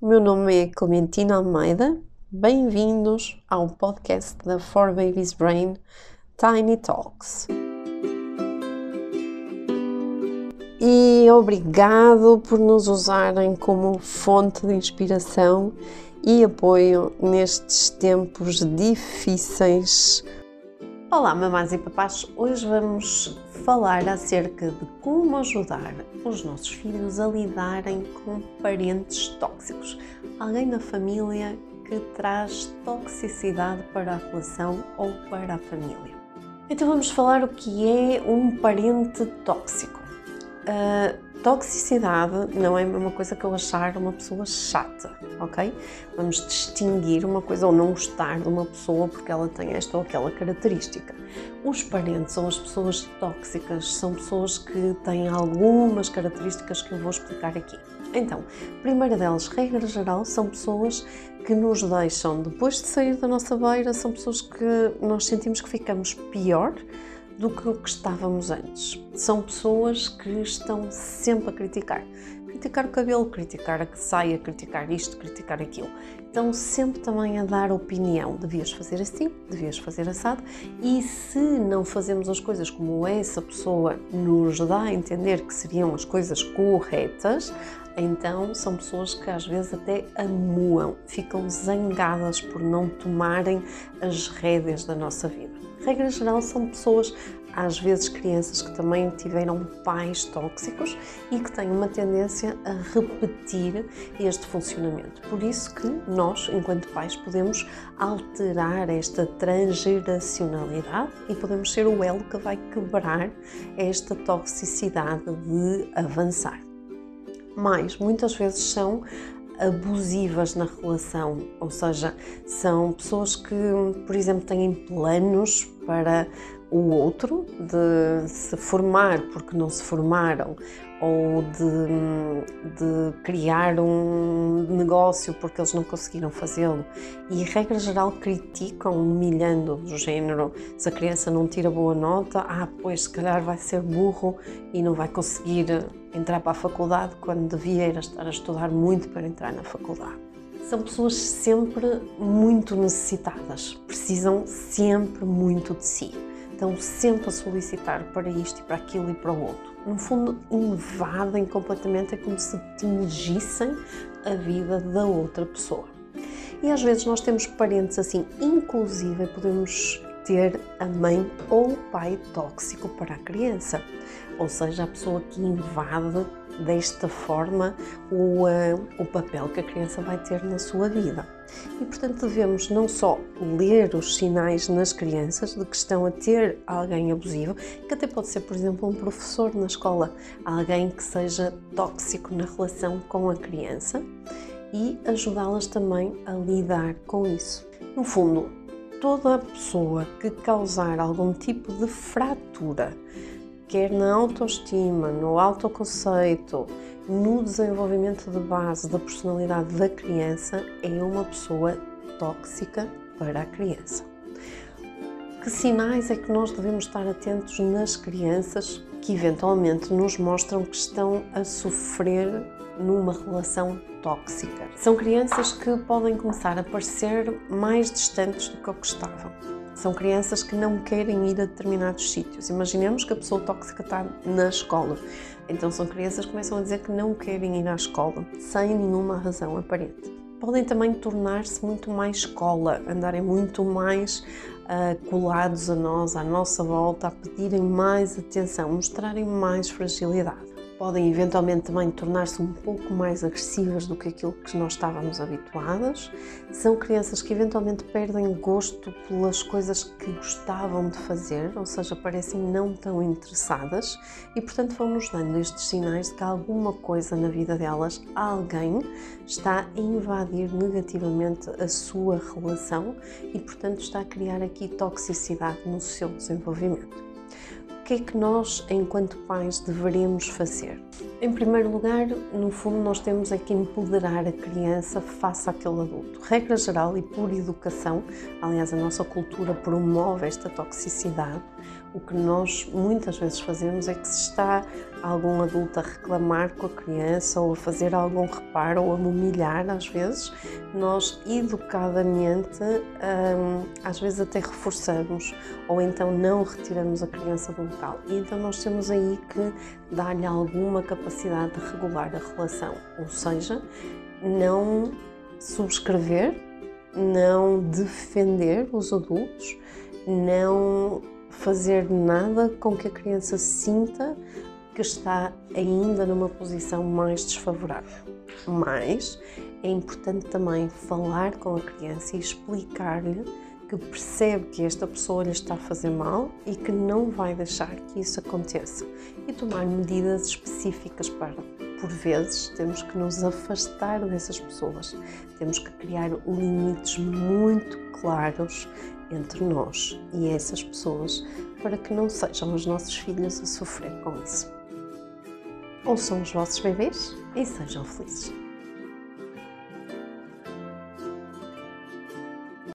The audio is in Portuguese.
o meu nome é Clementina Almeida. Bem-vindos ao podcast da For Babies Brain Tiny Talks. E obrigado por nos usarem como fonte de inspiração e apoio nestes tempos difíceis. Olá, mamás e papás! Hoje vamos falar acerca de como ajudar os nossos filhos a lidarem com parentes tóxicos. Alguém na família que traz toxicidade para a relação ou para a família. Então vamos falar o que é um parente tóxico. Uh, Toxicidade não é a mesma coisa que eu achar uma pessoa chata, ok? Vamos distinguir uma coisa ou não gostar de uma pessoa porque ela tem esta ou aquela característica. Os parentes ou as pessoas tóxicas são pessoas que têm algumas características que eu vou explicar aqui. Então, primeira delas, regra geral, são pessoas que nos deixam, depois de sair da nossa beira, são pessoas que nós sentimos que ficamos pior do que o que estávamos antes. São pessoas que estão sempre a criticar. Criticar o cabelo, criticar a que saia, criticar isto, criticar aquilo. Estão sempre também a dar opinião. Devias fazer assim, devias fazer assado. E se não fazemos as coisas como essa pessoa nos dá a entender que seriam as coisas corretas, então são pessoas que às vezes até amuam, ficam zangadas por não tomarem as rédeas da nossa vida regra geral, são pessoas, às vezes crianças, que também tiveram pais tóxicos e que têm uma tendência a repetir este funcionamento. Por isso que nós, enquanto pais, podemos alterar esta transgeracionalidade e podemos ser o elo que vai quebrar esta toxicidade de avançar. Mas muitas vezes são abusivas na relação, ou seja, são pessoas que, por exemplo, têm planos para o outro de se formar porque não se formaram ou de, de criar um negócio porque eles não conseguiram fazê-lo. E, regra geral, criticam, humilhando do género. Se a criança não tira boa nota, ah, pois se calhar vai ser burro e não vai conseguir entrar para a faculdade quando devia estar a estudar muito para entrar na faculdade. São pessoas sempre muito necessitadas, precisam sempre muito de si, estão sempre a solicitar para isto e para aquilo e para o outro. No fundo, invadem completamente, é como se tingissem a vida da outra pessoa. E às vezes nós temos parentes assim, inclusive podemos ter a mãe ou o pai tóxico para a criança, ou seja, a pessoa que invade desta forma o, uh, o papel que a criança vai ter na sua vida. E portanto devemos não só ler os sinais nas crianças de que estão a ter alguém abusivo, que até pode ser, por exemplo, um professor na escola, alguém que seja tóxico na relação com a criança e ajudá-las também a lidar com isso. No fundo, toda a pessoa que causar algum tipo de fratura, quer na autoestima, no autoconceito, no desenvolvimento de base da personalidade da criança, é uma pessoa tóxica para a criança. Que sinais é que nós devemos estar atentos nas crianças que eventualmente nos mostram que estão a sofrer numa relação tóxica. São crianças que podem começar a parecer mais distantes do que o que estavam. São crianças que não querem ir a determinados sítios. Imaginemos que a pessoa tóxica está na escola. Então são crianças que começam a dizer que não querem ir à escola, sem nenhuma razão aparente. Podem também tornar-se muito mais escola, andarem muito mais uh, colados a nós, à nossa volta, a pedirem mais atenção, mostrarem mais fragilidade podem eventualmente também tornar-se um pouco mais agressivas do que aquilo que nós estávamos habituadas. São crianças que eventualmente perdem gosto pelas coisas que gostavam de fazer, ou seja, parecem não tão interessadas e, portanto, vão-nos dando estes sinais de que alguma coisa na vida delas, alguém, está a invadir negativamente a sua relação e, portanto, está a criar aqui toxicidade no seu desenvolvimento que é que nós, enquanto pais, deveríamos fazer? Em primeiro lugar, no fundo, nós temos é que empoderar a criança face àquele adulto. Regra geral e por educação, aliás, a nossa cultura promove esta toxicidade. O que nós muitas vezes fazemos é que se está algum adulto a reclamar com a criança ou a fazer algum reparo ou a humilhar às vezes, nós educadamente hum, às vezes até reforçamos ou então não retiramos a criança do local. E então nós temos aí que dar-lhe alguma capacidade de regular a relação, ou seja, não subscrever, não defender os adultos, não fazer nada com que a criança sinta que está ainda numa posição mais desfavorável. Mas é importante também falar com a criança e explicar-lhe que percebe que esta pessoa lhe está a fazer mal e que não vai deixar que isso aconteça e tomar medidas específicas para. Por vezes temos que nos afastar dessas pessoas, temos que criar limites muito claros entre nós e essas pessoas para que não sejam os nossos filhos a sofrer com isso. Ouçam os vossos bebês e sejam felizes.